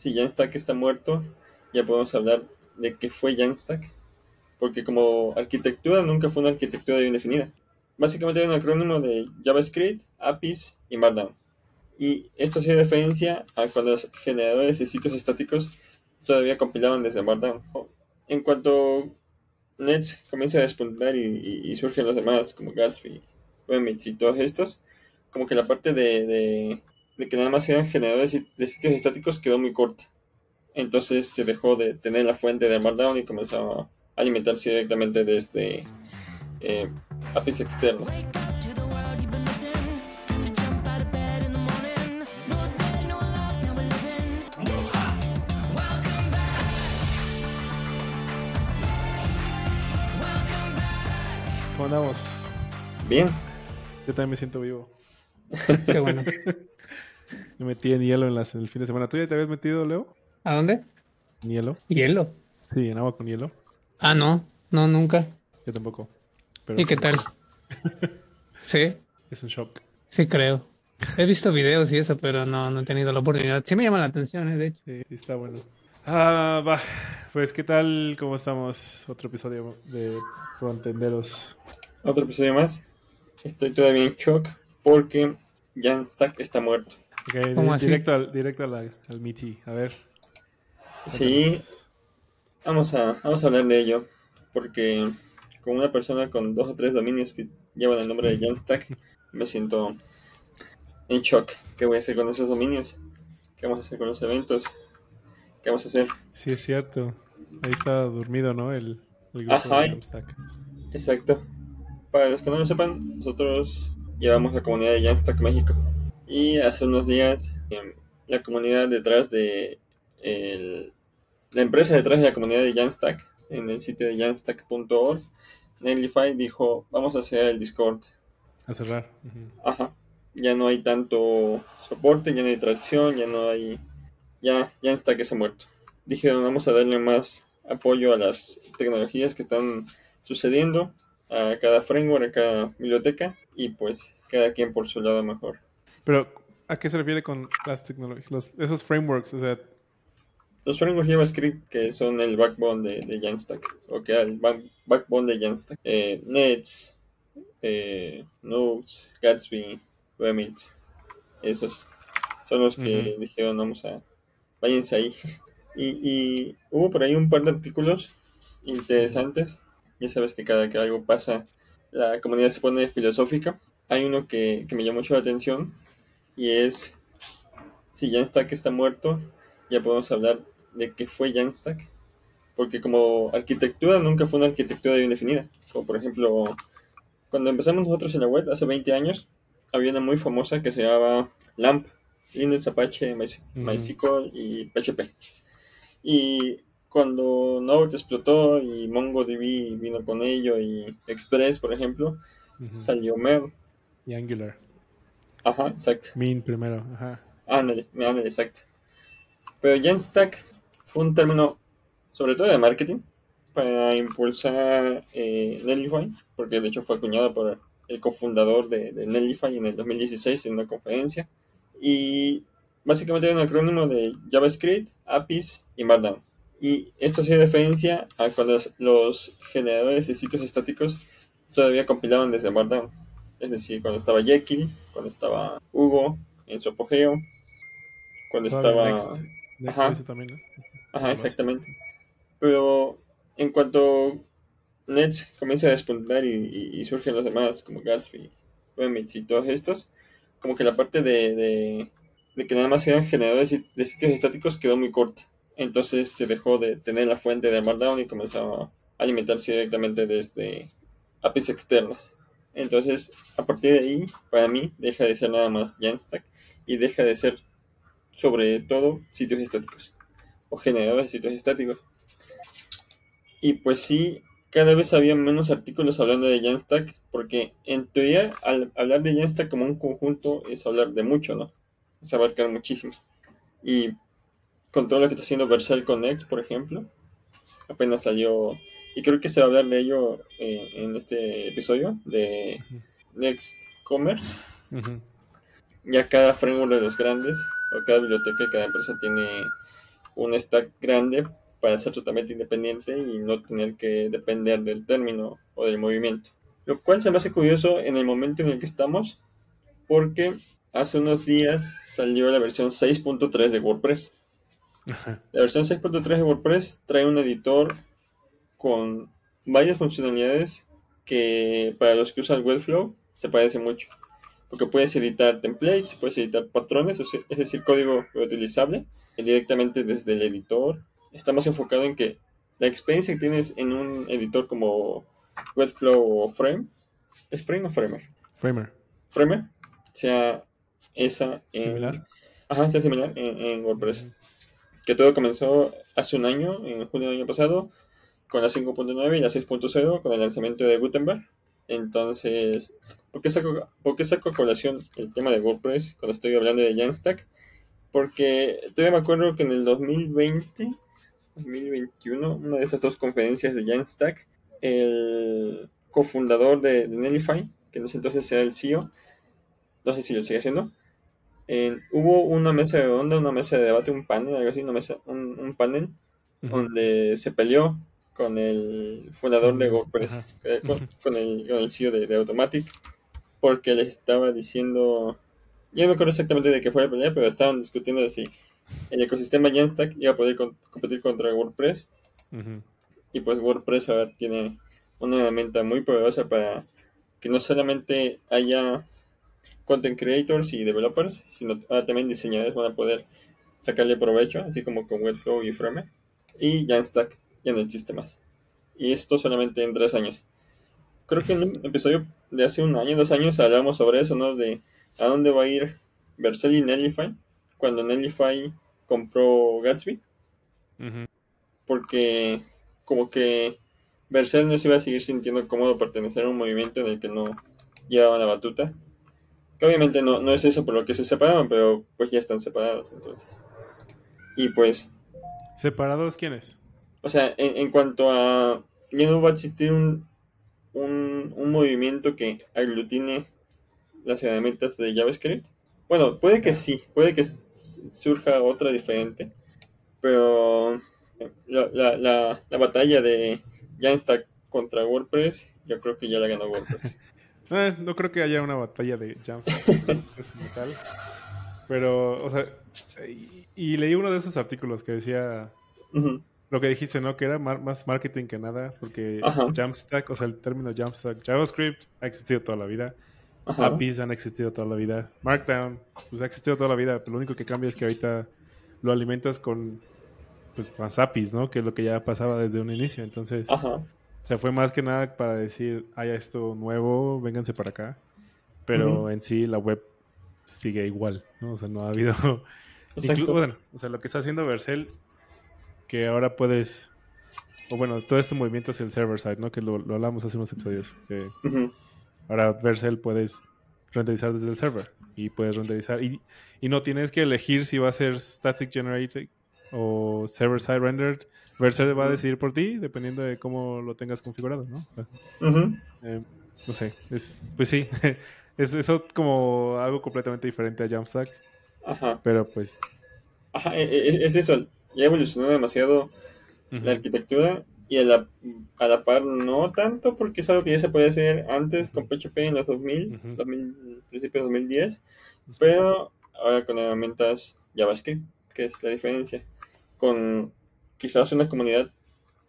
si Jamstack está muerto, ya podemos hablar de qué fue Jamstack, porque como arquitectura nunca fue una arquitectura bien definida. Básicamente hay un acrónimo de JavaScript, APIs y Markdown. Y esto hace referencia a cuando los generadores de sitios estáticos todavía compilaban desde Markdown. En cuanto Nets comienza a despuntar y, surgen los demás como Gatsby, Wemix y todos estos, como que la parte de, de, que nada más eran generadores de sitios estáticos quedó muy corta. Entonces se dejó de tener la fuente de Markdown y comenzó a alimentarse directamente desde eh, APIs externos. ¿Cómo andamos? Bien. Yo también me siento vivo. Qué bueno. Me metí en hielo en, las, el fin de semana. ¿Tú ya te habías metido, Leo? ¿A dónde? ¿En hielo? ¿Hielo? Sí, en agua con hielo. Ah, no. No, nunca. Yo tampoco. ¿Y qué tal? ¿Sí? Es un shock. Sí, creo. He visto videos y eso, pero no, no he tenido la oportunidad. Sí me llama la atención, ¿eh? de hecho. Sí, está bueno. Ah, va. Pues, ¿qué tal? ¿Cómo estamos? Otro episodio de Frontenderos. Otro episodio más. Estoy todavía en shock porque Jan Stack está muerto. Okay, ¿Cómo así? Directo al, directo al, al MITI. A ver. Sí. Vamos a, vamos a hablar de ello. Porque con una persona con dos o tres dominios que llevan el nombre de Jamstack, me siento en shock. ¿Qué voy a hacer con esos dominios? ¿Qué vamos a hacer con los eventos? ¿Qué vamos a hacer? Sí, es cierto. Ahí está dormido, ¿no? El, grupo de Jamstack. Exacto. Para los que no lo sepan, nosotros llevamos la comunidad de Jamstack México. Y hace unos días, em, la comunidad detrás de. la empresa detrás de la comunidad de Jamstack, en el sitio de jamstack.org, Netlify dijo, vamos a hacer el Discord. A cerrar. Ajá. Ya no hay tanto soporte, ya no hay tracción, ya no hay... Ya, ya está que se ha muerto. Dijeron, vamos a darle más apoyo a las tecnologías que están sucediendo, a cada framework, a cada biblioteca, y pues cada quien por su lado mejor. Pero, ¿a qué se refiere con las tecnologías? esos frameworks, o sea, los frameworks JavaScript que son el backbone de, de Jamstack, o que el backbone de Jamstack, eh, Nets, eh, Nodes, Gatsby, Remix, esos son los que dijeron vamos a, váyanse ahí. y, y, hubo por ahí un par de artículos interesantes, ya sabes que cada que algo pasa, la comunidad se pone filosófica. Hay uno que, que me llamó mucho la atención y es si Jamstack está muerto, ya podemos hablar de qué fue Jamstack, porque como arquitectura nunca fue una arquitectura bien definida. Como por ejemplo, cuando empezamos nosotros en la web hace 20 años, había una muy famosa que se llamaba LAMP, Linux, Apache, MySQL y PHP. Y cuando Node explotó y MongoDB vino con ello y Express, por ejemplo, salió Mer. Y Angular. Ajá, exacto. Min primero, ajá. Ándale, ándale, exacto. Pero Jamstack fue un término, sobre todo de marketing, para impulsar eh, Netlify, porque de hecho fue acuñado por el cofundador de, de Netlify en el 2016 en una conferencia. Y básicamente era un acrónimo de JavaScript, APIs y Markdown. Y esto hace referencia a cuando los, generadores de sitios estáticos todavía compilaban desde Markdown. Es decir, cuando estaba Jekyll, cuando estaba Hugo en su apogeo, cuando estaba... Ajá. también, Ajá, exactamente. Pero en cuanto Nets comienza a despuntar y, surgen los demás, como Gatsby, Wemix y todos estos, como que la parte de, de, que nada más eran generadores de sitios estáticos quedó muy corta. Entonces se dejó de tener la fuente de Markdown y comenzó a alimentarse directamente desde APIs externas. Entonces, a partir de ahí, para mí, deja de ser nada más Jamstack y deja de ser sobre todo sitios estáticos o generadores de sitios estáticos. Y pues sí, cada vez había menos artículos hablando de Jamstack, porque en teoría al hablar de Jamstack como un conjunto es hablar de mucho, ¿no? Es abarcar muchísimo. Y con todo lo que está haciendo Vercel Connect, por ejemplo, apenas salió, y creo que se va a hablar de ello eh, en este episodio, de Next Commerce. Ya cada framework de los grandes, o cada biblioteca, cada empresa tiene un stack grande para ser totalmente independiente y no tener que depender del término o del movimiento. Lo cual se me hace curioso en el momento en el que estamos, porque hace unos días salió la versión 6.3 de WordPress. La versión 6.3 de WordPress trae un editor con varias funcionalidades que para los que usan Webflow se parece mucho. Porque puedes editar templates, puedes editar patrones, es decir, código reutilizable directamente desde el editor. Está más enfocado en que la experiencia que tienes en un editor como Webflow o Frame, ¿es Frame o Framer? Framer. Framer, sea esa en... Similar. Ajá, sea similar en, en WordPress. Que todo comenzó hace un año, en junio del año pasado, con la 5.9 y la 6.0 con el lanzamiento de Gutenberg. Entonces, ¿por qué, saco, ¿por qué saco a colación el tema de WordPress cuando estoy hablando de Jamstack? Porque todavía me acuerdo que en el 2020, 2021, una de esas dos conferencias de Jamstack, el cofundador de, de Netlify, que en ese entonces era el CEO, no sé si lo sigue haciendo, eh, hubo una mesa de onda, una mesa de debate, un panel, algo así, una mesa, un, un panel, Ujú. donde se peleó con el fundador de WordPress, eh, con, con el, con el CEO de, de Automatic, porque le estaba diciendo, yo no me acuerdo exactamente de qué fue la pelea, pero estaban discutiendo de si el ecosistema Jamstack iba a poder con- competir contra WordPress, y pues WordPress ahora tiene una herramienta muy poderosa para que no solamente haya content creators y developers, sino ahora también diseñadores van a poder sacarle provecho, así como con Webflow y Framer. Y Jamstack ya no existe más. Y esto solamente en tres años. Creo que en un episodio de hace un año, dos años, hablamos sobre eso, ¿no? De a dónde va a ir Vercel y Netlify cuando Netlify compró Gatsby porque como que Berserk no se iba a seguir sintiendo cómodo pertenecer a un movimiento en el que no llevaba la batuta. Que obviamente no, no es eso por lo que se separaron, pero pues ya están separados entonces. Y pues, ¿Separados quiénes? O sea, en, en cuanto a... Ya no va a existir un, un, un movimiento que aglutine las herramientas de JavaScript. Bueno, puede que sí, puede que surja otra diferente, pero la, la, la, la batalla de Jamstack contra WordPress, yo creo que ya la ganó WordPress. Eh, no creo que haya una batalla de Jamstack. Pero, o sea, y, y leí uno de esos artículos que decía lo que dijiste, ¿no? Que era mar- más marketing que nada, porque Ajá. Jamstack, o sea, el término Jamstack, JavaScript ha existido toda la vida, ajá, APIs han existido toda la vida, Markdown, pues ha existido toda la vida, pero lo único que cambia es que ahorita lo alimentas con, pues, más APIs, ¿no? Que es lo que ya pasaba desde un inicio, entonces... ajá, O sea, fue más que nada para decir, haya esto nuevo, vénganse para acá. Pero en sí la web sigue igual, ¿no? O sea, no ha habido... Inclu- exacto. bueno, o sea, lo que está haciendo Vercel, que ahora puedes... O bueno, todo este movimiento hacia el server side, ¿no? Que lo, lo hablamos hace unos episodios. Que Ujú, ahora Vercel puedes renderizar desde el server. Y puedes renderizar. Y, y no tienes que elegir si va a ser static generated o server side rendered. Vercel va a decidir por ti, dependiendo de cómo lo tengas configurado, ¿no? Eh, no sé, es, pues sí, es eso como algo completamente diferente a Jamstack, Ajá, pero pues... ajá, e- e- es eso, ya evolucionó demasiado la arquitectura y a la, a la par no tanto porque es algo que ya se podía hacer antes con PHP en los 2000, Ujú. 2000 principios de 2010, pero ahora con herramientas JavaScript, que es la diferencia, con quizás una comunidad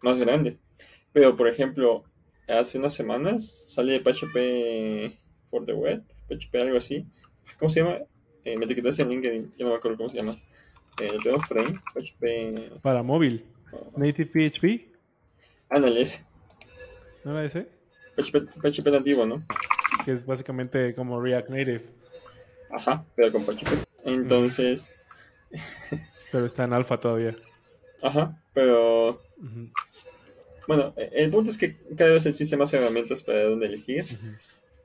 más grande. Pero por ejemplo, hace unas semanas sale PHP for the web, PHP algo así. ¿Cómo se llama? Eh, me etiquetaste en LinkedIn, yo no me acuerdo cómo se llama. Eh, tengo frame, PHP. Para móvil, Native PHP, Ándale, ese. ¿no era ese? PHP, PHP nativo, ¿no? Que es básicamente como React Native, Ajá, pero con PHP. Entonces, pero está en alfa todavía. ajá, pero bueno, e- el punto es que cada vez existen más herramientas para dónde elegir.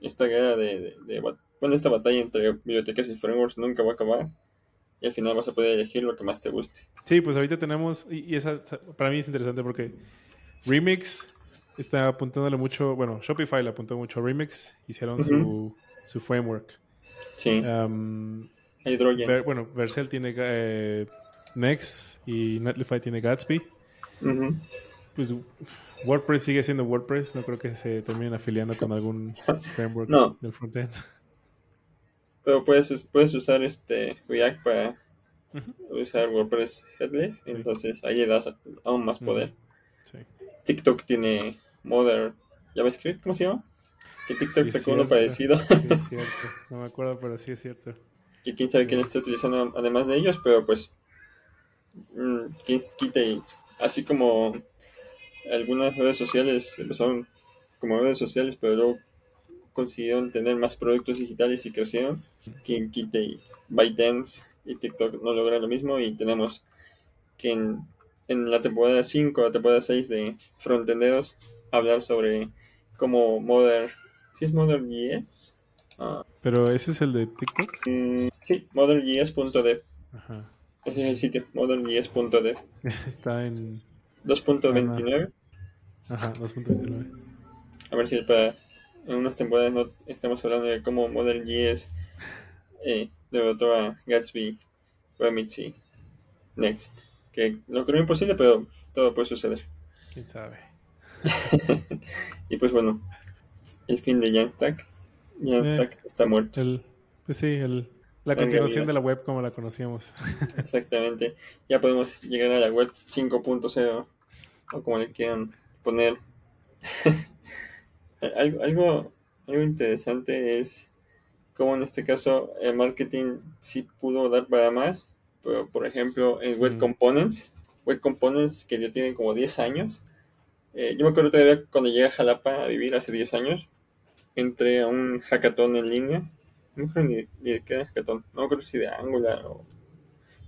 Esta guerra de, de- bueno, esta batalla entre bibliotecas y frameworks nunca va a acabar. Y al final vas a poder elegir lo que más te guste. Sí, pues ahorita tenemos, y, y esa para mí es interesante porque Remix está apuntándole mucho, bueno, Shopify le apuntó mucho a Remix, hicieron su, su framework. Sí, Um. Ver- bueno, Vercel tiene eh, Next y Netlify tiene Gatsby. Pues WordPress sigue siendo WordPress, no creo que se terminen afiliando con algún framework No. del frontend. Pero puedes, puedes usar este React para usar WordPress headless, Sí. entonces ahí le das aún más Ujú. poder. Sí. TikTok tiene Modern JavaScript, ¿cómo se llama? Que TikTok Sí, sacó uno parecido, Sí, es cierto. No me acuerdo, pero sí es cierto. que quién sabe quién está utilizando además de ellos, pero pues mm, quién quita y así como algunas redes sociales empezaron como redes sociales, pero luego consiguieron tener más productos digitales y crecieron, quien quite ByteDance y TikTok no logran lo mismo y tenemos que en, en la temporada 5 la temporada 6 de Frontenderos hablar sobre cómo Modern, ¿sí es Modern JS? Ah, Pero ese es el de TikTok. mm, sí, modernjs.dev, Ajá. ese es el sitio, modernjs.dev Está en. 2.29, Ajá, 2.29. a ver si para en unas temporadas no estamos hablando de cómo Modern.js eh, derrotó a Gatsby, y Next. Que lo creo imposible, pero todo puede suceder. Quién sabe. y pues bueno, el fin de Jamstack. Jamstack está muerto, El, pues sí, el, la En continuación realidad. de la web como la conocíamos. exactamente. Ya podemos llegar a la web 5.0 o como le quieran poner. algo, algo, algo interesante es cómo en este caso el marketing sí pudo dar para más, pero por ejemplo en Web. Components, Web Components que ya tienen como 10 años, eh, yo me acuerdo todavía cuando llegué a Jalapa a vivir hace 10 años, entré a un hackathon en línea, no me acuerdo ni, ni de qué hackathon, no me acuerdo si de Angular o...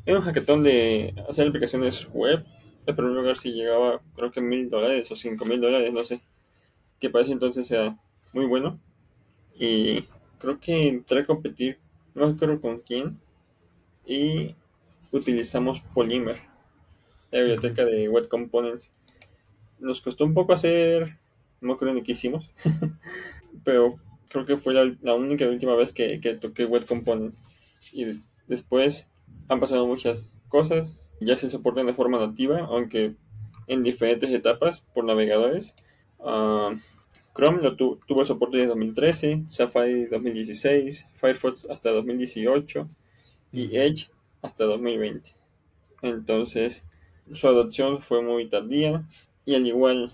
Era un hackathon de hacer aplicaciones web, el primer lugar si llegaba creo que mil dólares o cinco mil dólares, no sé, que para ese entonces era muy bueno. Y creo que entré a competir, no acuerdo con quién, y utilizamos Polymer, la biblioteca de Web Components. Nos costó un poco hacer, no acuerdo ni qué hicimos, pero creo que fue la, la única y última vez que, que toqué Web Components. Y después han pasado muchas cosas, ya se soportan de forma nativa, aunque en diferentes etapas por navegadores. Ah, Chrome lo tu- tuvo soporte desde 2013, Safari 2016, Firefox hasta 2018 y. Edge hasta 2020. Entonces, su adopción fue muy tardía y al igual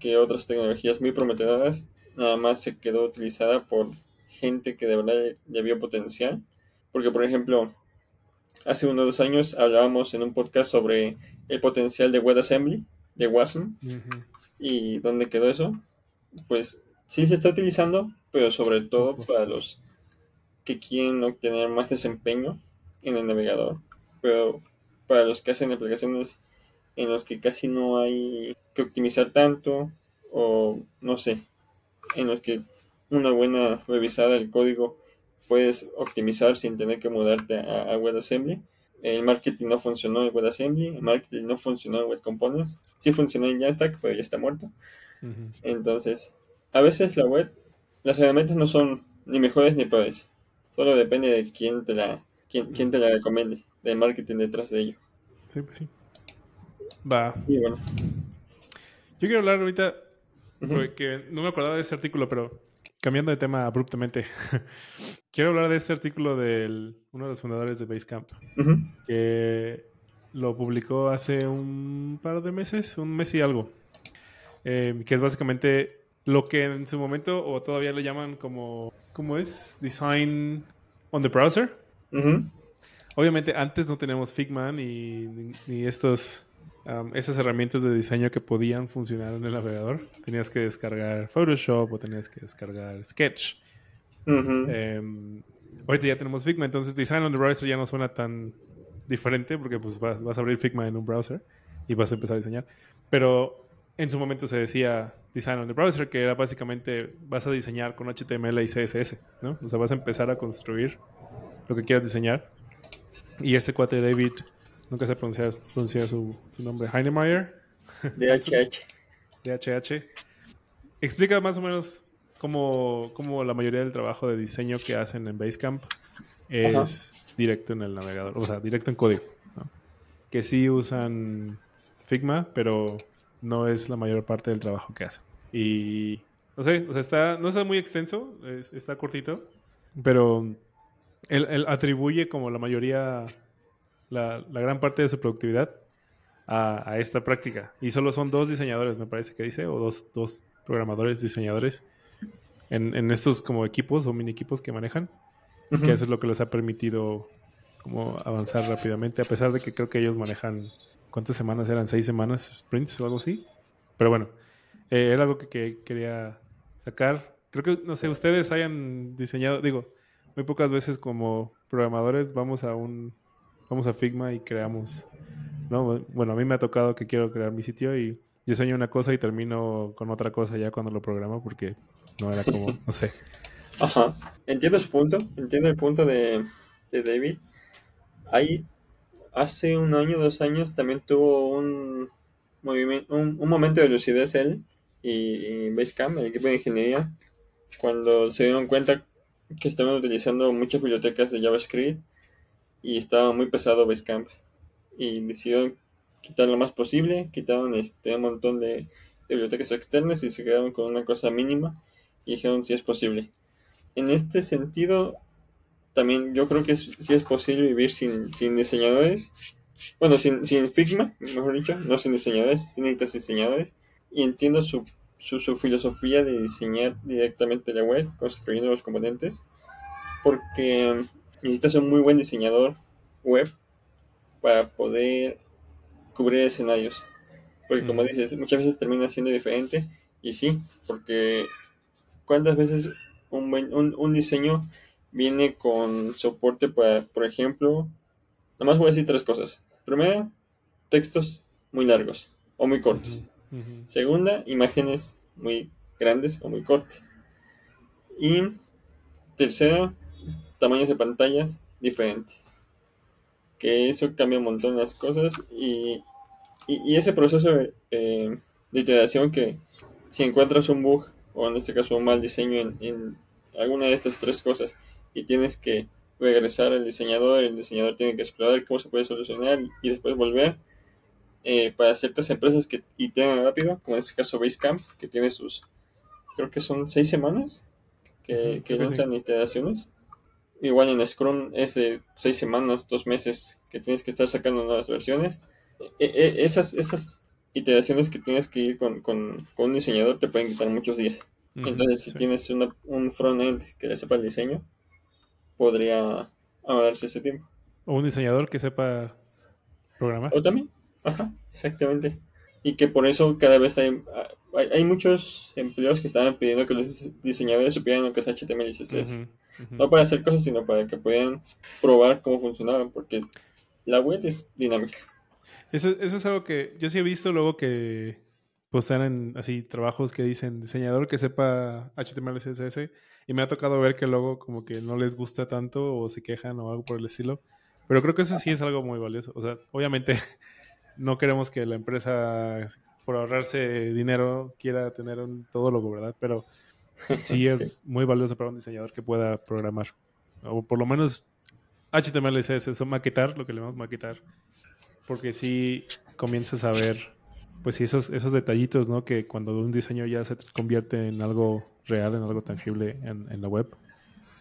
que otras tecnologías muy prometedoras, nada más se quedó utilizada por gente que de verdad le vio potencial. Porque, por ejemplo, hace unos dos años hablábamos en un podcast sobre el potencial de WebAssembly, de WASM. ¿Y dónde quedó eso? Pues sí se está utilizando, pero sobre todo para los que quieren obtener más desempeño en el navegador. Pero para los que hacen aplicaciones en los que casi no hay que optimizar tanto, o no sé, en los que una buena revisada del código puedes optimizar sin tener que mudarte a, a WebAssembly. El marketing no funcionó en WebAssembly, el marketing no funcionó en Web Components, sí funcionó en Jamstack, pero ya está muerto. Entonces, a veces la web, las herramientas no son ni mejores ni peores. Solo depende de quién te la, quién, quién te la recomiende, del marketing detrás de ello. Sí, pues sí. Va. Y bueno, Yo quiero hablar ahorita, porque no me acordaba de ese artículo, pero cambiando de tema abruptamente. quiero hablar de este artículo de uno de los fundadores de Basecamp, que lo publicó hace un par de meses, un mes y algo. Eh, que es básicamente lo que en su momento, o todavía le llaman como, ¿cómo es? Design on the browser. Obviamente antes no teníamos Figma ni, ni, ni estos, um, esas herramientas de diseño que podían funcionar en el navegador. Tenías que descargar Photoshop o tenías que descargar Sketch. Ujú. Em, ahorita ya tenemos Figma, entonces Design on the Browser ya no suena tan diferente porque pues vas, vas a abrir Figma en un browser y vas a empezar a diseñar. Pero en su momento se decía Design on the Browser, que era básicamente vas a diseñar con HTML y CSS, ¿no? O sea, vas a empezar a construir lo que quieras diseñar. Y este cuate David, nunca sé pronunciar, pronunciar su, su nombre, Heinemeyer, DHH. DHH, explica más o menos como, como la mayoría del trabajo de diseño que hacen en Basecamp es directo en el navegador, o sea, directo en código. ¿no? Que sí usan Figma, pero no es la mayor parte del trabajo que hacen. Y no sé, o sea, está, no está muy extenso, es- está cortito, pero él, él atribuye como la mayoría, la, la gran parte de su productividad a, a esta práctica. Y solo son dos diseñadores, me parece que dice, o dos, dos programadores, diseñadores en, en estos como equipos o mini equipos que manejan, Ujú. que eso es lo que les ha permitido como avanzar rápidamente, a pesar de que creo que ellos manejan, ¿cuántas semanas eran? ¿Seis semanas sprints o algo así? Pero bueno, eh, era algo que, que quería sacar. Creo que, no sé, ustedes hayan diseñado, digo, muy pocas veces como programadores vamos a un, vamos a Figma y creamos, ¿no? Bueno, a mí me ha tocado que quiero crear mi sitio y diseño una cosa y termino con otra cosa ya cuando lo programo porque no era como, no sé. Ajá, entiendo su punto, entiendo el punto de, de David. Ahí, hace un año, dos años, también tuvo un movimiento, un, un momento de lucidez él y Basecamp, el equipo de ingeniería, cuando se dieron cuenta que estaban utilizando muchas bibliotecas de JavaScript y estaba muy pesado Basecamp y decidieron quitar lo más posible, quitaron este, montón de, bibliotecas externas y se quedaron con una cosa mínima y dijeron si es posible en este sentido, también yo creo que es, sí es posible vivir sin, sin diseñadores. Bueno, sin, sin Figma, mejor dicho, no sin diseñadores, sin necesitas diseñadores. Y entiendo su, su filosofía de diseñar directamente la web, construyendo los componentes. Porque necesitas un muy buen diseñador web para poder cubrir escenarios. Porque como Mm. dices, muchas veces termina siendo diferente. Y sí, porque ¿cuántas veces un, buen- un, un diseño viene con soporte para, por ejemplo, nada más voy a decir tres cosas. Primera, textos muy largos o muy cortos. Segunda, imágenes muy grandes o muy cortas. Y tercera, tamaños de pantallas diferentes. Que eso cambia un montón las cosas y, y, y ese proceso de, eh, de iteración que si encuentras un bug o en este caso un mal diseño en, en alguna de estas tres cosas y tienes que regresar al diseñador, el diseñador tiene que explorar cómo se puede solucionar y después volver eh, para ciertas empresas que iteran rápido, como en este caso Basecamp, que tiene sus, creo que son seis semanas que, que lanzan iteraciones. Igual en Scrum es de seis semanas, dos meses que tienes que estar sacando nuevas versiones. E- e- esas, esas iteraciones que tienes que ir con, con, con un diseñador te pueden quitar muchos días. Ujú, Entonces, si sí. tienes una, un front-end que le sepa el diseño, podría ahorrarse ese tiempo. O un diseñador que sepa programar. O también, ajá, exactamente. Y que por eso cada vez hay, hay, hay muchos empleos que estaban pidiendo que los diseñadores supieran lo que es HTML y CSS. No para hacer cosas, sino para que puedan probar cómo funcionaban, porque la web es dinámica. Eso, eso es algo que yo sí he visto luego que postean en así trabajos que dicen diseñador que sepa HTML, CSS y me ha tocado ver que luego como que no les gusta tanto o se quejan o algo por el estilo. Pero creo que eso sí es algo muy valioso. O sea, obviamente no queremos que la empresa por ahorrarse dinero quiera tener un todólogo, ¿verdad? Pero sí es muy valioso para un diseñador que pueda programar. O por lo menos HTML, CSS, o maquetar, lo que le llamamos maquetar porque sí comienzas a ver, pues sí, esos, esos detallitos, ¿no? Que cuando un diseño ya se convierte en algo real, en algo tangible en, en la web,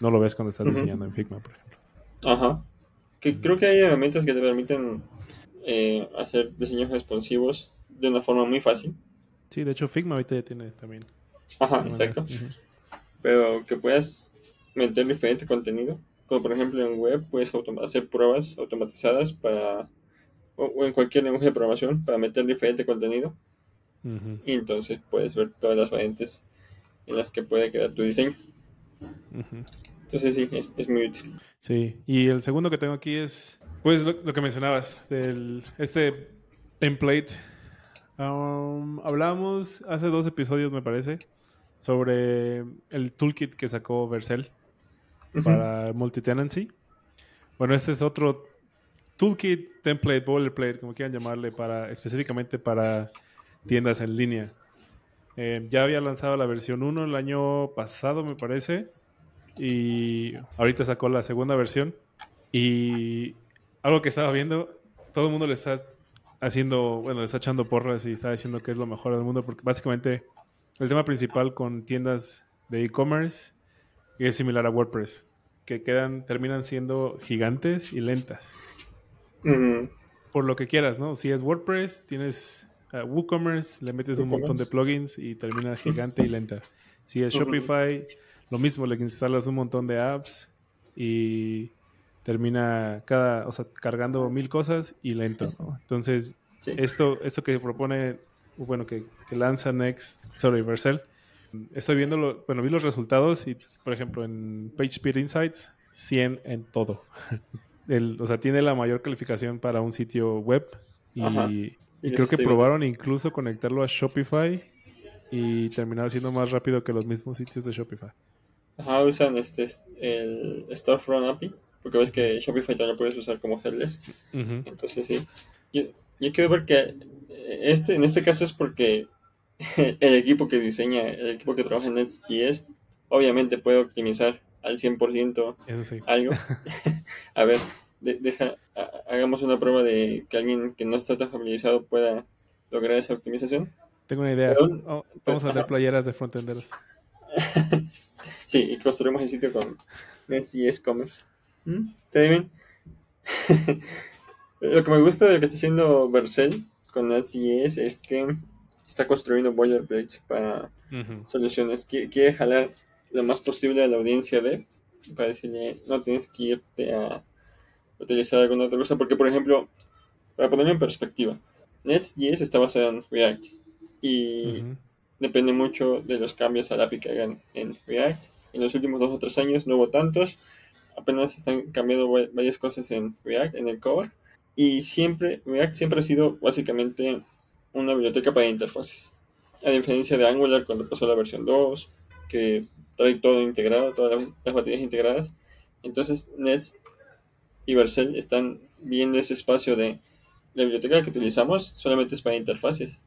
no lo ves cuando estás diseñando en Figma, por ejemplo. Ajá. Que creo que hay herramientas que te permiten eh, hacer diseños responsivos de una forma muy fácil. Sí, de hecho Figma ahorita ya tiene también. Ajá, exacto. Pero que puedas meter diferente contenido. Como por ejemplo en web puedes hacer pruebas automatizadas para o, o en cualquier lenguaje de programación para meter diferente contenido y entonces puedes ver todas las variantes en las que puede quedar tu diseño. Entonces sí, es, es muy útil. Sí, y el segundo que tengo aquí es, pues lo, lo que mencionabas, del este template. Um, hablamos hace dos episodios, me parece, sobre el toolkit que sacó Vercel para multitenancy. Bueno, este es otro toolkit, template, boilerplate, como quieran llamarle, para específicamente para tiendas en línea. Eh, ya había lanzado la versión 1 el año pasado, me parece. Y ahorita sacó la segunda versión. Y algo que estaba viendo, todo el mundo le está haciendo, bueno, le está echando porras y está diciendo que es lo mejor del mundo, porque básicamente el tema principal con tiendas de e-commerce es similar a WordPress, que quedan, terminan siendo gigantes y lentas. Por lo que quieras, ¿no? Si es WordPress, tienes uh, WooCommerce, le metes un montón de plugins y termina gigante y lenta. Si es. Shopify, lo mismo, le instalas un montón de apps y termina cada, o sea, cargando mil cosas y lento, ¿no? Entonces, Sí. esto, esto que propone, bueno, que, que lanza Next, sorry, Vercel, estoy viendo, lo- bueno, vi los resultados y, por ejemplo, en PageSpeed Insights, 100 en todo. El- o sea, tiene la mayor calificación para un sitio web y, creo que probaron incluso conectarlo a Shopify y terminar siendo más rápido que los mismos sitios de Shopify. Ajá, usan este, el Storefront API, porque ves que Shopify también lo puedes usar como headless. Ujú. Entonces sí. Yo, yo quiero ver que eh, este, en este caso es porque el equipo que diseña, el equipo que trabaja en Next.js, obviamente puede optimizar al 100% Eso sí. algo. A ver, de- deja, ha- hagamos una prueba de que alguien que no está tan familiarizado pueda lograr esa optimización. Tengo una idea. Pero- Oh, vamos a ajá. playeras de frontenderos. Sí, y construimos el sitio con Next.js Commerce. ¿Mm? ¿Está bien? Lo que me gusta de lo que está haciendo Vercel con Next.js es que está construyendo boilerplates para soluciones. Qui- Quiere jalar lo más posible a la audiencia de para decirle, no tienes que irte a utilizar alguna otra cosa. Porque, por ejemplo, para ponerlo en perspectiva, Next.js está basado en React y depende mucho de los cambios al API que hagan en React. En los últimos dos o tres años no hubo tantos. Apenas están cambiando va- varias cosas en React, en el core. Y siempre, React siempre ha sido básicamente una biblioteca para interfaces. A diferencia de Angular cuando pasó la versión 2, que trae todo integrado, todas las, las baterías integradas. Entonces Nets y Vercel están viendo ese espacio de la biblioteca que utilizamos solamente es para interfaces.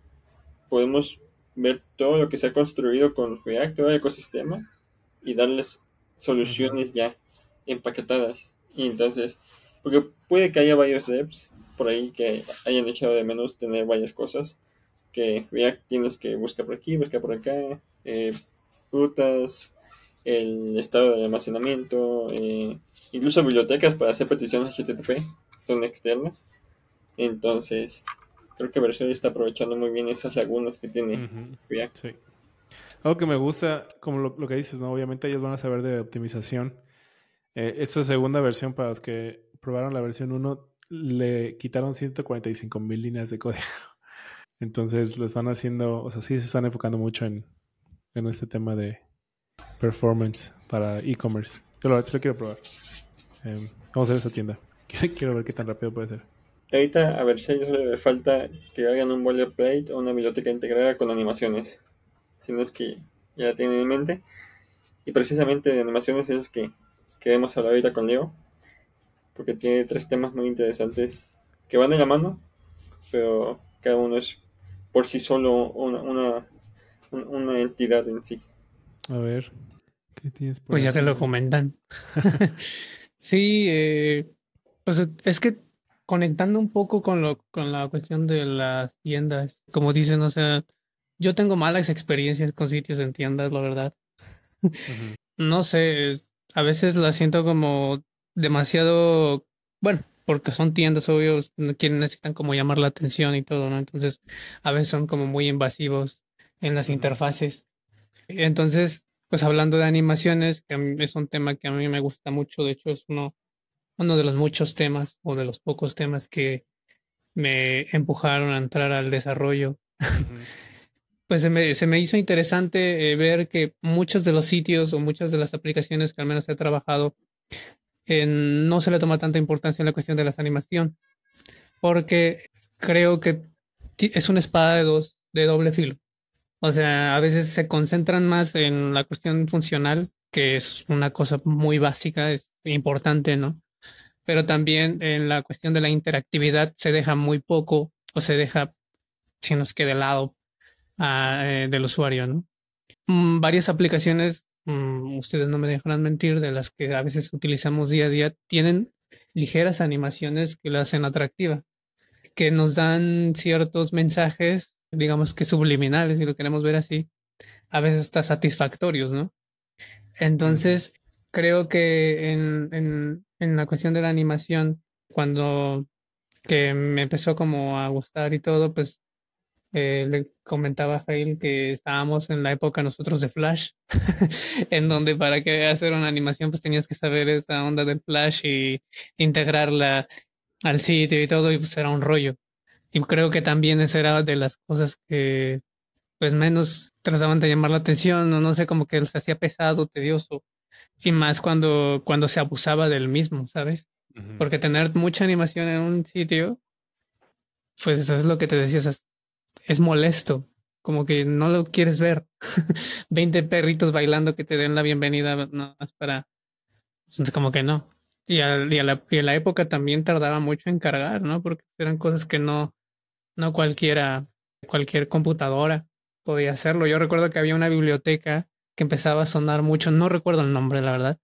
Podemos ver todo lo que se ha construido con React, todo el ecosistema, y darles soluciones ya empaquetadas. Y entonces, porque puede que haya varios devs por ahí que hayan echado de menos tener varias cosas, que React tienes que buscar por aquí, buscar por acá, eh, rutas, el estado de almacenamiento, eh, incluso bibliotecas para hacer peticiones HTTP son externas. Entonces, creo que Vercel está aprovechando muy bien esas lagunas que tiene Ujú. React. Sí. Algo que me gusta, como lo, lo que dices, ¿no? Obviamente ellos van a saber de optimización. Eh, esta segunda versión, para los que probaron la versión 1, le quitaron 145 mil líneas de código. Entonces lo están haciendo, o sea, sí se están enfocando mucho en, en este tema de performance para e-commerce. Yo sí lo quiero probar. Eh, vamos a ver esa tienda. Quiero, ver qué tan rápido puede ser. Ahorita a solo le falta que hagan un boilerplate o una biblioteca integrada con animaciones. Si no es que ya tienen en mente. Y precisamente de animaciones es lo que queremos hablar ahorita con Leo. Porque tiene tres temas muy interesantes que van de la mano, pero cada uno es por sí solo una, una, un- una entidad en sí. A ver. ¿Qué tienes por Pues ya te lo comentan. sí, eh, pues es que conectando un poco con lo, con la cuestión de las tiendas, como dicen, o sea, yo tengo malas experiencias con sitios en tiendas, la verdad. No sé, a veces las siento como demasiado, bueno, porque son tiendas, obvio, quieren, necesitan como llamar la atención y todo, ¿no? Entonces, a veces son como muy invasivos en las interfaces. Entonces, pues hablando de animaciones, que es un tema que a mí me gusta mucho, de hecho es uno, uno de los muchos temas o de los pocos temas que me empujaron a entrar al desarrollo. pues se me, se me hizo interesante eh, ver que muchos de los sitios o muchas de las aplicaciones que al menos he trabajado eh, no se le toma tanta importancia en la cuestión de la animación, porque creo que es una espada de dos, de doble filo. O sea, a veces se concentran más en la cuestión funcional, que es una cosa muy básica, es importante, ¿no? Pero también en la cuestión de la interactividad se deja muy poco o se deja, si nos queda de lado, ah, eh, del usuario, ¿no? Mm, varias aplicaciones, mm, ustedes no me dejarán mentir, de las que a veces utilizamos día a día, tienen ligeras animaciones que la hacen atractiva, que nos dan ciertos mensajes, digamos que subliminales, si lo queremos ver así, a veces está satisfactorios, ¿no? Entonces, creo que en, en, en la cuestión de la animación, cuando que me empezó como a gustar y todo, pues eh, le comentaba a Jail que estábamos en la época nosotros de Flash, en donde para que hacer una animación pues tenías que saber esa onda del Flash y integrarla al sitio y todo, y pues era un rollo. Y creo que también esa era de las cosas que pues menos trataban de llamar la atención, o no sé, como que se hacía pesado, tedioso, y más cuando, cuando se abusaba del mismo, ¿sabes? Porque tener mucha animación en un sitio, pues eso es lo que te decía, es molesto, como que no lo quieres ver. 20 perritos bailando que te den la bienvenida, no, más para, pues, como que no. Y a, y, a la, y la época también tardaba mucho en cargar, ¿no? Porque eran cosas que no, no cualquiera, cualquier computadora podía hacerlo. Yo recuerdo que había una biblioteca que empezaba a sonar mucho, no recuerdo el nombre, la verdad,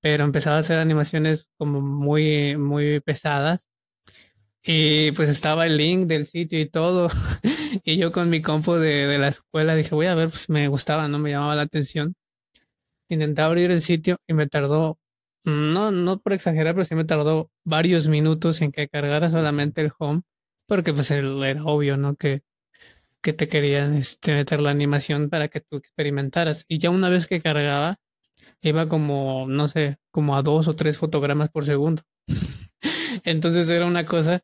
pero empezaba a hacer animaciones como muy, muy pesadas. Y pues estaba el link del sitio y todo. y yo con mi compu de, de, la escuela dije, voy a ver, pues me gustaba, no me llamaba la atención. Intenté abrir el sitio y me tardó, no, no por exagerar, pero sí me tardó varios minutos en que cargara solamente el home, porque pues era obvio, ¿no? Que que te querían este, meter la animación para que tú experimentaras. Y ya una vez que cargaba, iba como, no sé, como a dos o tres fotogramas por segundo. Entonces era una cosa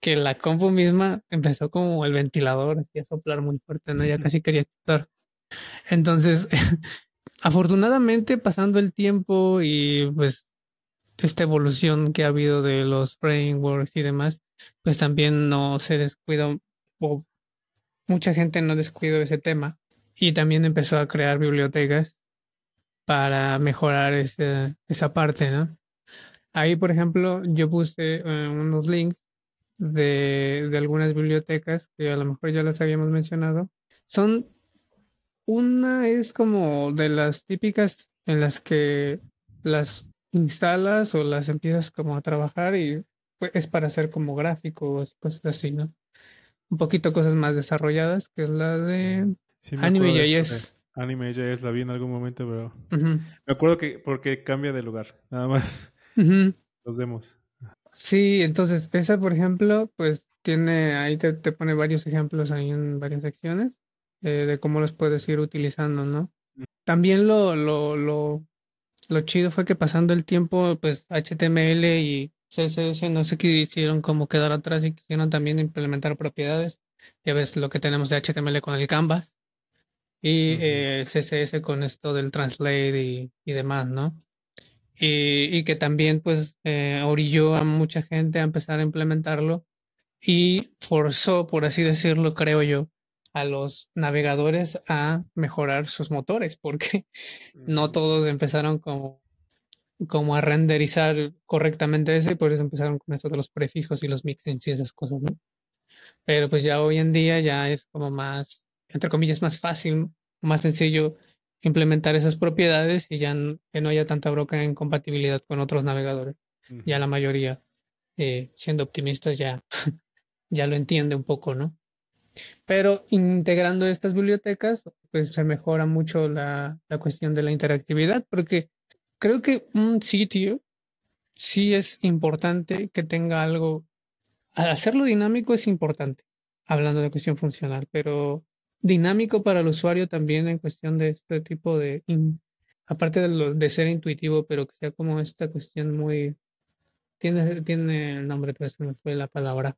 que la compu misma empezó como el ventilador, a soplar muy fuerte, ¿no? Ya casi quería quitar. Entonces, afortunadamente, pasando el tiempo y pues esta evolución que ha habido de los frameworks y demás, pues también no se descuida o mucha gente no descuidó ese tema y también empezó a crear bibliotecas para mejorar esa parte, ¿no? Ahí, por ejemplo, yo puse eh, unos links de, de, algunas bibliotecas que a lo mejor ya las habíamos mencionado. Son, una es como de las típicas en las que las instalas o las empiezas como a trabajar y pues, es para hacer como gráficos, cosas así, ¿no? un poquito cosas más desarrolladas, que es la de sí, Anime JS. Anime JS la vi en algún momento, pero me acuerdo que porque cambia de lugar, nada más. Los demos. Sí, entonces esa, por ejemplo, pues tiene, ahí te, te pone varios ejemplos ahí en varias secciones eh, de cómo los puedes ir utilizando, ¿no? También lo, lo, lo, lo chido fue que pasando el tiempo, pues HTML y CSS no sé qué hicieron como quedar atrás y quisieron también implementar propiedades. Ya ves lo que tenemos de HTML con el Canvas y eh, CSS con esto del translate y, y demás, ¿no? Y, y, que también pues eh, orilló a mucha gente a empezar a implementarlo y forzó, por así decirlo, creo yo, a los navegadores a mejorar sus motores, porque no todos empezaron como como a renderizar correctamente eso y por eso empezaron con esto de los prefijos y los mixins y esas cosas, ¿no? Pero pues ya hoy en día ya es como más, entre comillas, más fácil, más sencillo implementar esas propiedades y ya no, que no haya tanta broca en compatibilidad con otros navegadores. Ya la mayoría, eh, siendo optimistas, ya, ya lo entiende un poco, ¿no? Pero integrando estas bibliotecas, pues se mejora mucho la, la cuestión de la interactividad, porque creo que un sitio sí es importante que tenga algo. hacerlo dinámico es importante, hablando de cuestión funcional, pero dinámico para el usuario también en cuestión de este tipo de. aparte de, lo, de ser intuitivo, pero que sea como esta cuestión muy. Tiene, tiene el nombre, pero se me fue la palabra.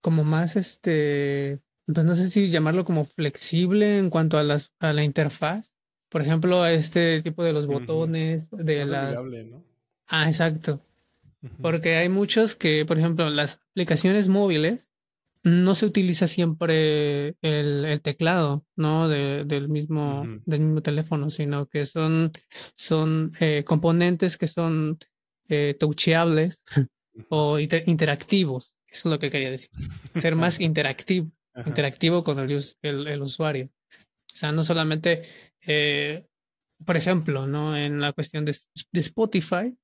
Como más este. Entonces no sé si llamarlo como flexible en cuanto a, las, a la interfaz por ejemplo, a este tipo de los botones, de las... ¿no? Ah, exacto. Porque hay muchos que, por ejemplo, las aplicaciones móviles no se utiliza siempre el, teclado, ¿no? del, mismo, del mismo teléfono, sino que son, son eh, componentes que son eh, touchables o interactivos. Eso es lo que quería decir. Ser más interactivo. interactivo con el, el, usuario. O sea, no solamente, eh, por ejemplo, ¿no? En la cuestión de, de, Spotify,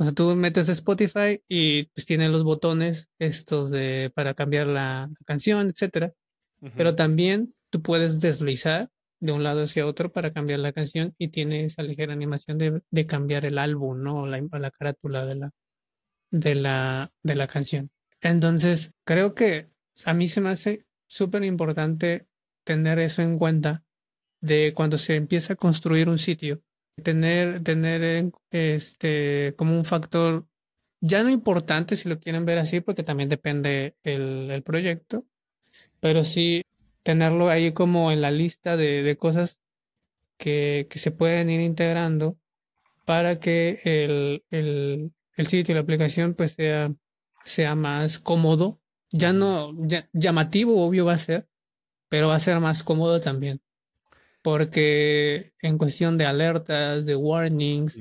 o sea, tú metes Spotify y pues tiene los botones estos de para cambiar la, canción, etcétera. Pero también tú puedes deslizar de un lado hacia otro para cambiar la canción y tiene esa ligera animación de, de cambiar el álbum, ¿no? La, la carátula de la, de la, de la canción. Entonces, creo que a mí se me hace súper importante tener eso en cuenta de cuando se empieza a construir un sitio, tener, tener este, como un factor ya no importante si lo quieren ver así, porque también depende el, el proyecto, pero sí tenerlo ahí como en la lista de, de cosas que, que, se pueden ir integrando para que el, el, el sitio y la aplicación pues sea, sea más cómodo. Ya no, llamativo, obvio va a ser, pero va a ser más cómodo también. Porque en cuestión de alertas, de warnings,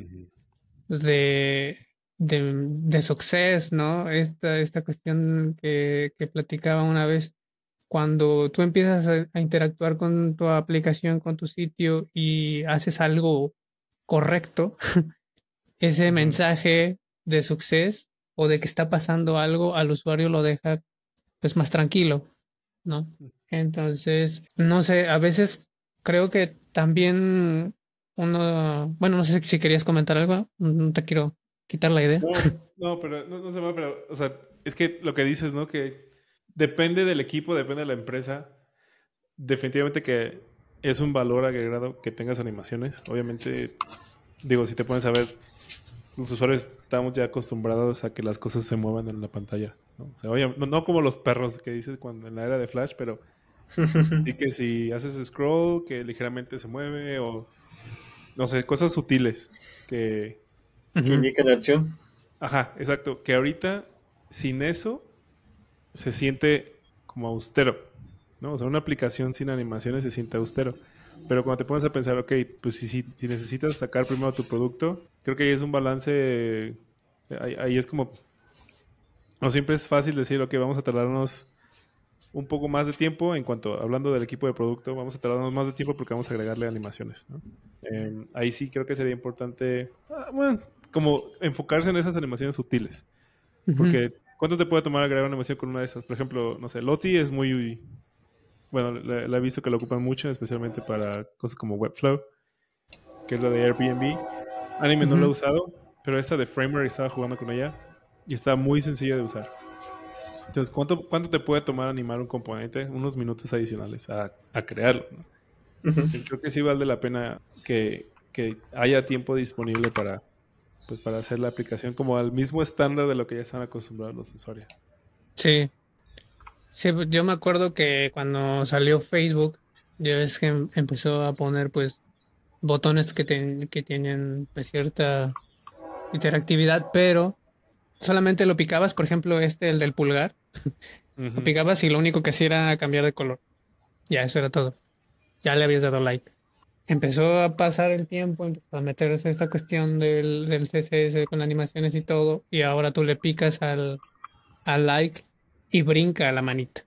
de, de, de success, ¿no? Esta, esta cuestión que, que platicaba una vez, cuando tú empiezas a, interactuar con tu aplicación, con tu sitio y haces algo correcto, ese mensaje de suceso o de que está pasando algo, al usuario lo deja pues más tranquilo, ¿no? Mm. Entonces, no sé, a veces creo que también uno, bueno, no sé si querías comentar algo, no te quiero quitar la idea. No, pero no, se va, pero, o sea, es que lo que dices, ¿no? Que depende del equipo, depende de la empresa. Definitivamente que es un valor agregado que tengas animaciones. Obviamente, digo, si te pones a ver los usuarios estamos ya acostumbrados a que las cosas se muevan en la pantalla. ¿no? O sea, oye, no, como los perros que dices cuando en la era de Flash, pero sí que si haces scroll, que ligeramente se mueve o no sé, cosas sutiles que, que indican la acción. Ajá, exacto. Que ahorita sin eso se siente como austero. ¿no? O sea, una aplicación sin animaciones se siente austero. Pero cuando te pones a pensar, ok, pues si, si, si necesitas sacar primero tu producto, creo que ahí es un balance, ahí, es como, no siempre es fácil decir, ok, vamos a tardarnos un poco más de tiempo en cuanto, hablando del equipo de producto, vamos a tardarnos más de tiempo porque vamos a agregarle animaciones. ¿no? Em, ahí sí creo que sería importante, ah, bueno, como enfocarse en esas animaciones sutiles. Porque, ¿cuánto te puede tomar agregar una animación con una de esas? Por ejemplo, no sé, Loti es muy bueno, la, he visto que lo ocupan mucho, especialmente para cosas como Webflow, que es la de Airbnb. Anime no lo he usado, pero esta de Framer estaba jugando con ella y está muy sencilla de usar. Entonces, ¿cuánto, ¿cuánto te puede tomar animar un componente? Unos minutos adicionales a, a crearlo. Creo que sí vale la pena que, que, haya tiempo disponible para, pues, para hacer la aplicación como al mismo estándar de lo que ya están acostumbrados los usuarios. Sí, Sí, yo me acuerdo que cuando salió Facebook, ya ves que em, empezó a poner pues botones que, que tienen pues, cierta interactividad, pero solamente lo picabas, por ejemplo, este, el del pulgar, lo picabas y lo único que hacía era cambiar de color. Ya, eso era todo. Ya le habías dado like. Empezó a pasar el tiempo, empezó a meterse esta cuestión del, del CSS con animaciones y todo, y ahora tú le picas al, al like y brinca la manita,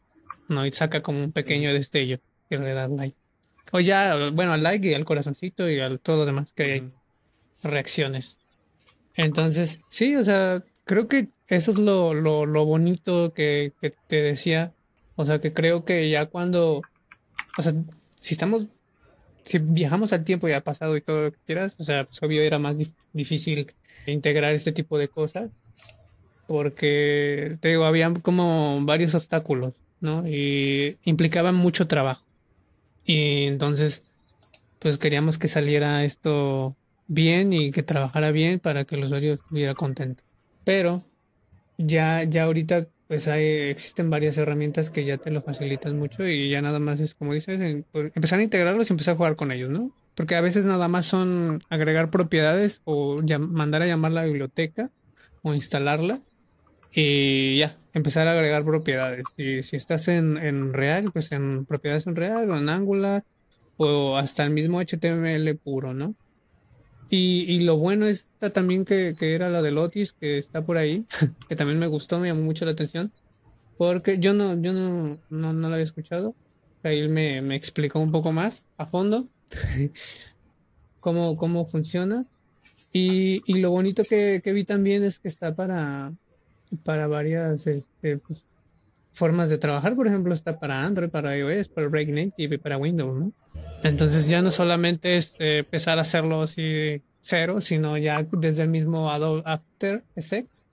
¿no? Y saca como un pequeño destello que le da like. O ya, bueno, al like y al corazoncito y al todo lo demás que hay reacciones. Entonces, sí, o sea, creo que eso es lo, lo, lo bonito que, te decía. O sea, que creo que ya cuando, o sea, si estamos, si viajamos al tiempo y ha pasado y todo lo que quieras, o sea, pues obvio era más difícil integrar este tipo de cosas porque te digo, había como varios obstáculos, ¿no? Y implicaban mucho trabajo. Y entonces, pues queríamos que saliera esto bien y que trabajara bien para que el usuario estuviera contento. Pero ya, ya ahorita, pues hay, existen varias herramientas que ya te lo facilitan mucho y ya nada más es como dices, empezar a integrarlos y empezar a jugar con ellos, ¿no? Porque a veces nada más son agregar propiedades o mandar a llamar la biblioteca o instalarla y ya, empezar a agregar propiedades. Y si estás en, en React, pues en propiedades en React o en Angular o hasta el mismo HTML puro, ¿no? Y, y lo bueno es también que, que, era la de Lotis, que está por ahí, que también me gustó, me llamó mucho la atención, Porque yo no, yo no, no, no lo había escuchado. Ahí me, me explicó un poco más a fondo cómo, cómo funciona. Y, y lo bonito que, que, vi también es que está para, para varias este, pues, formas de trabajar. Por ejemplo, está para Android, para iOS, para Break Native y para Windows, ¿no? Entonces ya no solamente es eh, empezar a hacerlo así cero, sino ya desde el mismo Adobe After Effects.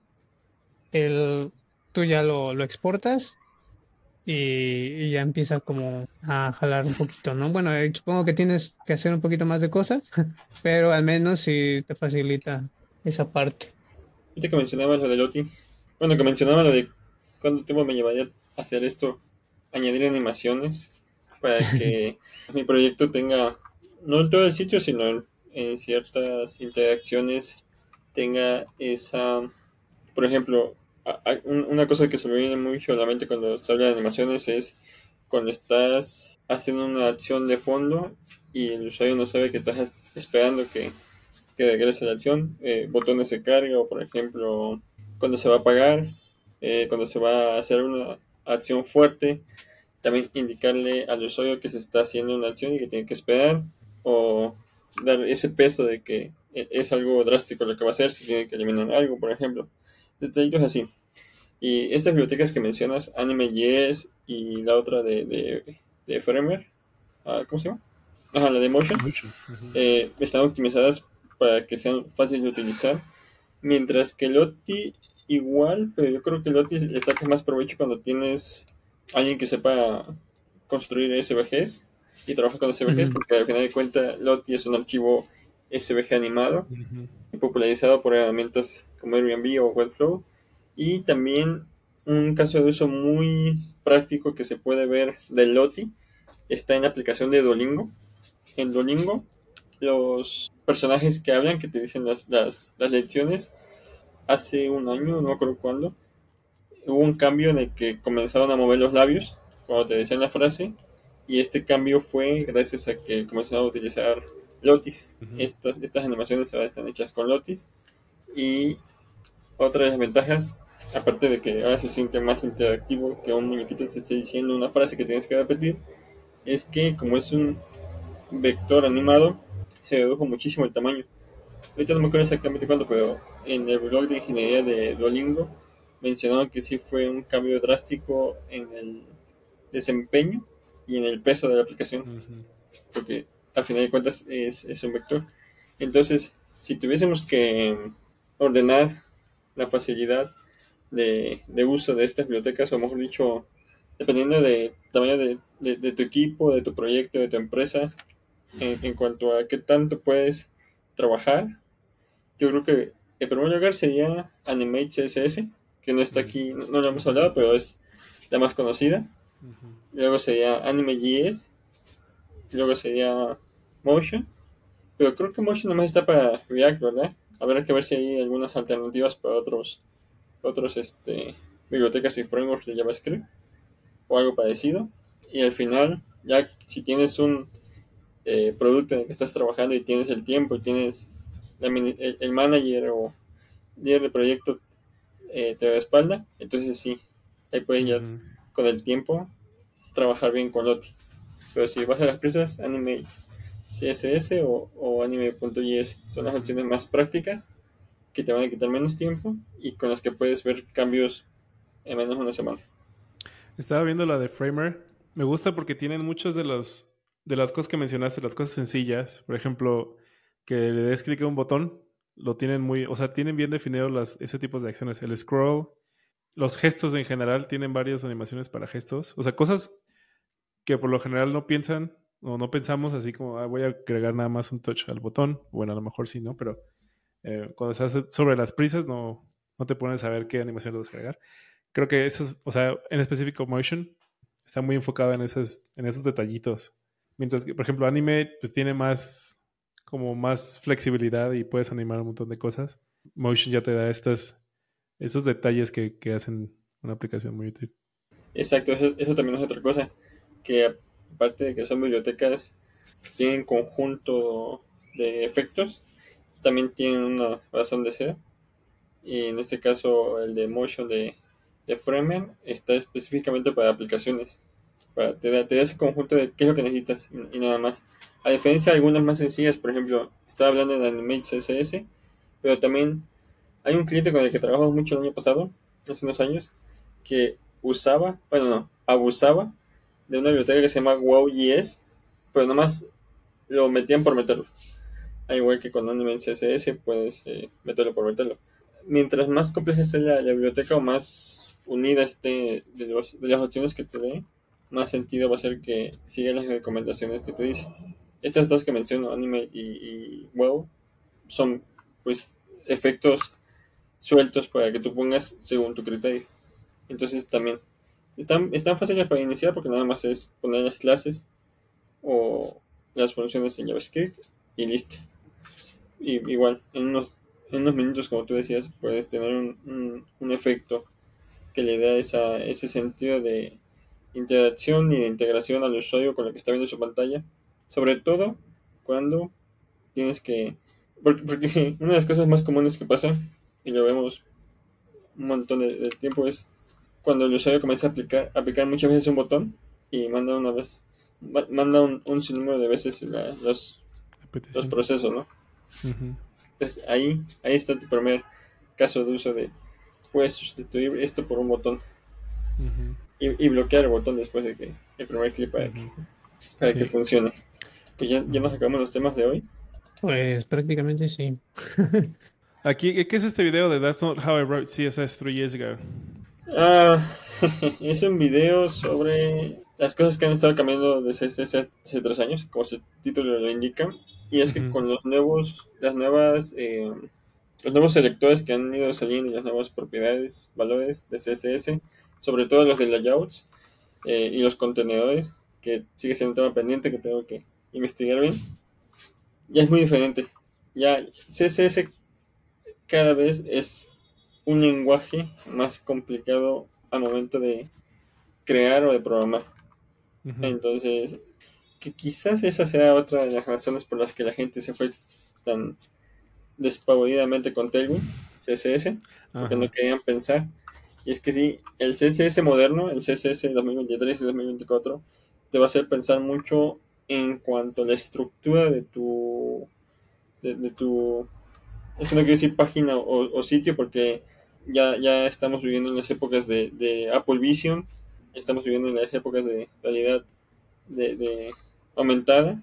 El, tú ya lo, lo exportas y, y, ya empieza como a jalar un poquito, ¿no? Bueno, eh, supongo que tienes que hacer un poquito más de cosas, pero al menos sí te facilita esa parte. Ahorita que mencionabas lo de Loti, bueno, que mencionaba lo de cuánto tiempo me llevaría a hacer esto, añadir animaciones para que mi proyecto tenga, no todo el sitio, sino en, en ciertas interacciones tenga esa, por ejemplo, una cosa que se me viene mucho a la mente cuando se habla de animaciones es cuando estás haciendo una acción de fondo y el usuario no sabe que estás esperando que, que regrese la acción, eh, botones de carga o por ejemplo cuando se va a apagar, eh, cuando se va a hacer una acción fuerte, también indicarle al usuario que se está haciendo una acción y que tiene que esperar o dar ese peso de que es algo drástico lo que va a hacer si tiene que eliminar algo, por ejemplo. Detallitos así. Y estas bibliotecas que mencionas, Anime.js y la otra de, de, de Framer, ¿cómo se llama? Ajá, la de Motion, eh, están optimizadas para que sean fáciles de utilizar, mientras que Lottie igual, pero yo creo que Lottie le saca más provecho cuando tienes alguien que sepa construir SVGs y trabaja con SVGs, uh -huh. porque al final de cuentas Lottie es un archivo SVG animado, uh -huh. popularizado por herramientas como Airbnb o Webflow, y también un caso de uso muy práctico que se puede ver de Lottie está en la aplicación de Duolingo. En Duolingo, los personajes que hablan, que te dicen las, las, las lecciones, hace un año, no me acuerdo cuándo, hubo un cambio en el que comenzaron a mover los labios cuando te decían la frase, y este cambio fue gracias a que comenzaron a utilizar Lotis. Uh -huh. estas, estas animaciones ahora están hechas con Lotis, y otra de las ventajas, aparte de que ahora se siente más interactivo que un muñequito te esté diciendo una frase que tienes que repetir, es que como es un vector animado, se redujo muchísimo el tamaño. Ahorita no me acuerdo exactamente cuándo, pero en el blog de ingeniería de Duolingo mencionaron que sí fue un cambio drástico en el desempeño y en el peso de la aplicación, uh -huh. porque al final de cuentas es, es un vector. Entonces, si tuviésemos que ordenar la facilidad de, de, uso de estas bibliotecas, o mejor dicho, dependiendo del tamaño de, de, de, tu equipo, de tu proyecto, de tu empresa, en, en, cuanto a qué tanto puedes trabajar, yo creo que en primer lugar sería Animate CSS, que no está aquí, no, no lo hemos hablado, pero es la más conocida. Uh -huh. Luego sería AnimeJS, luego sería Motion, pero creo que Motion nomás está para React, ¿verdad? Habrá que ver si hay algunas alternativas para otros, otros este, bibliotecas y frameworks de JavaScript o algo parecido. Y al final, ya si tienes un eh, producto en el que estás trabajando y tienes el tiempo y tienes la, el, el, manager o líder de proyecto eh, te respalda, entonces sí, ahí puedes ya con el tiempo trabajar bien con Lottie. Pero si vas a las prisas, anime CSS o, o anime.js son las opciones más prácticas que te van a quitar menos tiempo y con las que puedes ver cambios en menos de una semana. Estaba viendo la de Framer. Me gusta porque tienen muchos de de las cosas que mencionaste, las cosas sencillas. Por ejemplo, que le des clic a un botón, lo tienen muy, o sea, tienen bien definidos las, ese tipo de acciones. El scroll, los gestos en general, tienen varias animaciones para gestos. O sea, cosas que por lo general no piensan o no pensamos así como ah, voy a agregar nada más un touch al botón. Bueno, a lo mejor sí, ¿no? Pero eh, cuando se sobre las prisas no, no te pones a ver qué animación vas a agregar. Creo que eso, o sea, en específico Motion está muy enfocado en esos, en esos detallitos. Mientras que, por ejemplo, Anime pues tiene más como más flexibilidad y puedes animar un montón de cosas. Motion ya te da estas, esos detalles que, que hacen una aplicación muy útil. Exacto, eso, eso también es otra cosa. Que aparte de que son bibliotecas, tienen conjunto de efectos, también tienen una razón de ser. Y en este caso, el de Motion de, de está específicamente para aplicaciones. Para, te, da, te da ese conjunto de qué es lo que necesitas y, y nada más. A diferencia de algunas más sencillas, por ejemplo, estaba hablando de Animate CSS, pero también hay un cliente con el que trabajamos mucho el año pasado, hace unos años, que usaba, bueno, no, abusaba de una biblioteca que se llama WowJS, pero nomás lo metían por meterlo. Al igual que con Animate CSS, puedes eh, meterlo por meterlo. Mientras más compleja esté la, la biblioteca o más unida esté de, los, de las opciones que te dé, más sentido va a ser que siga las recomendaciones que te dice. Estas dos que menciono, Anime y, y Wow, son pues efectos sueltos para que tú pongas según tu criterio. Entonces también están, están fáciles para iniciar porque nada más es poner las clases o las funciones en JavaScript y listo. Y igual, en unos, en unos minutos, como tú decías, puedes tener un, un, un efecto que le da esa, ese sentido de interacción y de integración al usuario con lo que está viendo su pantalla. Sobre todo cuando tienes que... Porque, porque una de las cosas más comunes que pasa, y lo vemos un montón de, de tiempo, es cuando el usuario comienza a aplicar, a aplicar muchas veces un botón y manda una vez, manda un, un sinnúmero de veces la, los, los procesos, ¿no? Uh -huh. Entonces ahí, ahí está tu primer caso de uso de puedes sustituir esto por un botón Uh -huh. y, y bloquear el botón después de que el primer clip para, que, para Sí. que funcione. Pues ya, ya nos acabamos los temas de hoy. Pues prácticamente sí. Aquí, ¿qué es este video de That's Not How I Wrote CSS Three Years Ago? Ah, es un video sobre las cosas que han estado cambiando desde hace, hace tres años, como su título lo indica. Y es que Ujú. con los nuevos, las nuevas, eh, los nuevos selectores que han ido saliendo las nuevas propiedades, valores de CSS, sobre todo los de layouts eh, y los contenedores, que sigue siendo un tema pendiente que tengo que investigar bien, ya es muy diferente. Ya CSS cada vez es un lenguaje más complicado al momento de crear o de programar. Entonces, que quizás esa sea otra de las razones por las que la gente se fue tan despavoridamente con Tailwind, CSS, porque no querían pensar. Y es que sí, el CSS moderno, el CSS 2023 y 2024, te va a hacer pensar mucho en cuanto a la estructura de tu. de, de tu. Es que no quiero decir página o, o sitio porque ya, ya estamos viviendo en las épocas de, de Apple Vision, estamos viviendo en las épocas de realidad de, de aumentada.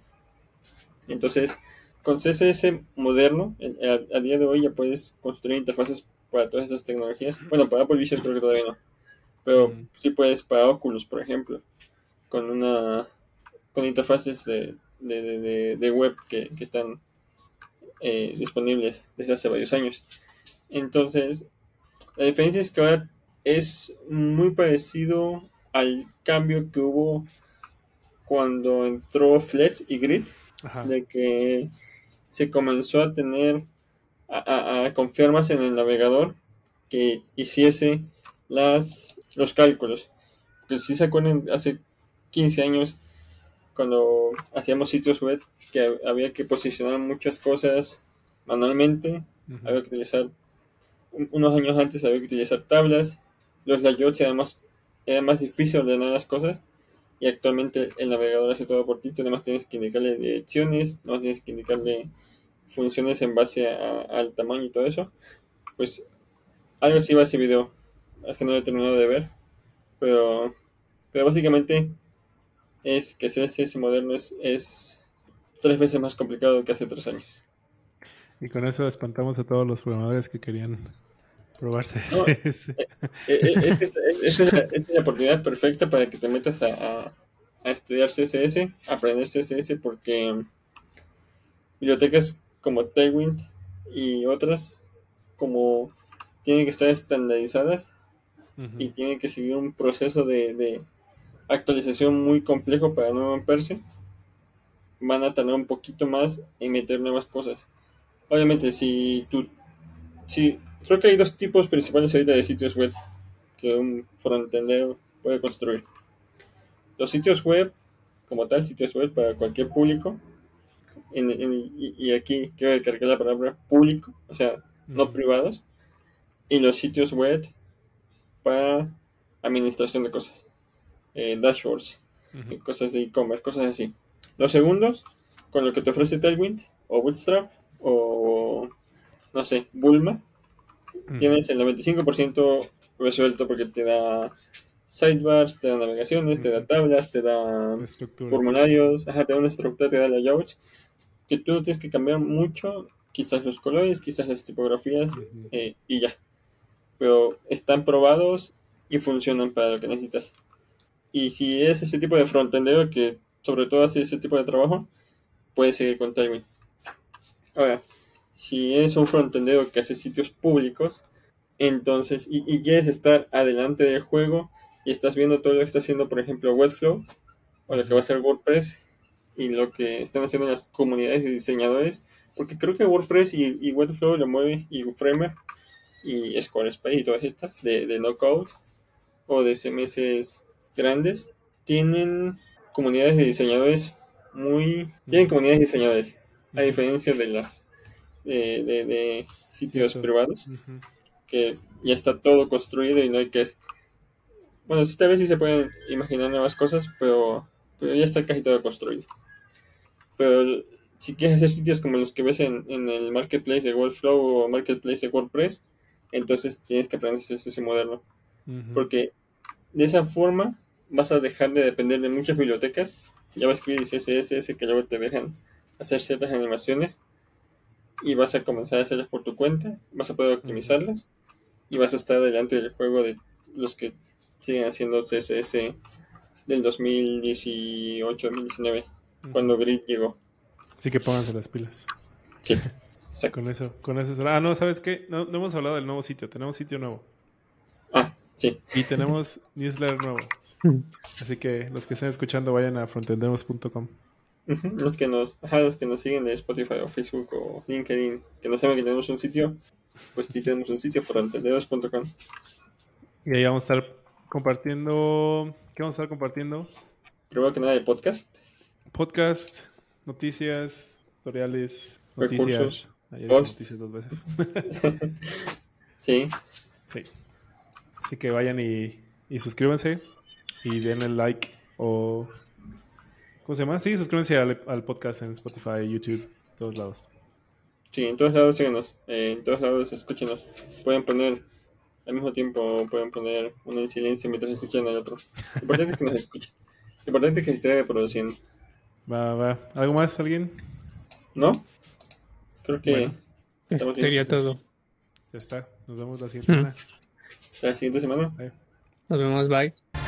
Entonces, con CSS moderno, a, a día de hoy ya puedes construir interfaces para todas esas tecnologías. Bueno, para Apple Vision creo que todavía no. Pero Mm. sí puedes para Oculus, por ejemplo, con una con interfaces de, de, de- de- de web que, que están eh, disponibles desde hace varios años. Entonces, la diferencia es que ahora es muy parecido al cambio que hubo cuando entró Flex y Grid, Ajá. de que se comenzó a tener, a, a- a confiar más en el navegador que hiciese las, los cálculos. Porque si se acuerdan, hace 15 años, cuando hacíamos sitios web, que había que posicionar muchas cosas manualmente, Ujú. había que utilizar, un- unos años antes había que utilizar tablas, los layouts y además era más difícil ordenar las cosas y actualmente el navegador hace todo por ti, tú nada más tienes que indicarle direcciones, nada más tienes que indicarle funciones en base a- al tamaño y todo eso, pues algo así va ese video, es que no lo he terminado de ver, pero, pero básicamente es que CSS moderno es, es tres veces más complicado que hace tres años. Y con eso espantamos a todos los programadores que querían probar No, CSS. Eh, eh, es es- es es la oportunidad perfecta para que te metas a, a- a estudiar CSS, aprender CSS, porque bibliotecas como Tailwind y otras como tienen que estar estandarizadas y tienen que seguir un proceso de, de actualización muy complejo para no romperse, van a tardar un poquito más en meter nuevas cosas. Obviamente, si tú, si, creo que hay dos tipos principales ahorita de sitios web que un frontender puede construir. Los sitios web, como tal, sitios web para cualquier público, en- en- y, y aquí quiero cargar la palabra público, o sea, no privados, y los sitios web para administración de cosas, eh, dashboards, eh, cosas de e-commerce, cosas así. Los segundos, con lo que te ofrece Tailwind o Bootstrap o, no sé, Bulma, Ujú. tienes el 95% resuelto porque te da sidebars, te da navegaciones, te da tablas, te da Estructura. formularios, ajá, te da una estructura, te da layouts, que tú no tienes que cambiar mucho, quizás los colores, quizás las tipografías eh, y ya. Pero están probados y funcionan para lo que necesitas. Y si es ese tipo de frontendero que sobre todo hace ese tipo de trabajo, puedes seguir con Tailwind. Ahora, si es un frontendero que hace sitios públicos, entonces, y, y quieres estar adelante del juego y estás viendo todo lo que está haciendo, por ejemplo, Webflow, o lo que va a hacer WordPress, y lo que están haciendo las comunidades de diseñadores, porque creo que WordPress y, y Webflow lo mueve, y Framer, y Squarespace y todas estas, de, de no code, o de CMS grandes, tienen comunidades de diseñadores muy... Tienen comunidades de diseñadores, a diferencia de las de, de- de sitios privados, que ya está todo construido y no hay que... Bueno, tal vez sí se pueden imaginar nuevas cosas, pero, pero ya está casi todo construido. Pero si quieres hacer sitios como los que ves en, en el marketplace de Webflow o marketplace de WordPress, entonces tienes que aprender ese modelo. Porque de esa forma vas a dejar de depender de muchas bibliotecas, JavaScript y CSS que luego te dejan hacer ciertas animaciones y vas a comenzar a hacerlas por tu cuenta, vas a poder optimizarlas y vas a estar delante del juego de los que siguen haciendo CSS del 2018-2019, Ujú. cuando Grid llegó. Así que pónganse las pilas. Sí, exacto. Con eso, con eso será. Ah, no, ¿sabes qué? No, no hemos hablado del nuevo sitio. Tenemos sitio nuevo. Ah, sí. Y tenemos newsletter nuevo. Así que los que estén escuchando vayan a frontendemos.com. Los que nos, ajá, los que nos siguen de Spotify o Facebook o LinkedIn, que no saben que tenemos un sitio, pues sí tenemos un sitio, frontenderos.com. Y ahí vamos a estar compartiendo. ¿Qué vamos a estar compartiendo? Primero que nada de podcast, Podcast, noticias, tutoriales, noticias. Recursos, Ayer noticias dos veces. sí, Sí. Así que vayan y, y suscríbanse y denle like o... ¿Cómo se llama? Sí, suscríbanse al, al podcast en Spotify, YouTube, todos lados. sí, en todos lados síguenos, eh, en todos lados escúchenos. Pueden poner al mismo tiempo, pueden poner uno en silencio mientras escuchan al otro. Lo importante es que nos escuchen. Lo importante es que esté reproduciendo. Va, va. ¿Algo más, alguien? ¿No? Creo que Bueno. Estamos bien, Sería todo. Ya está. Nos vemos la siguiente semana. la siguiente semana. Bye. Nos vemos, bye.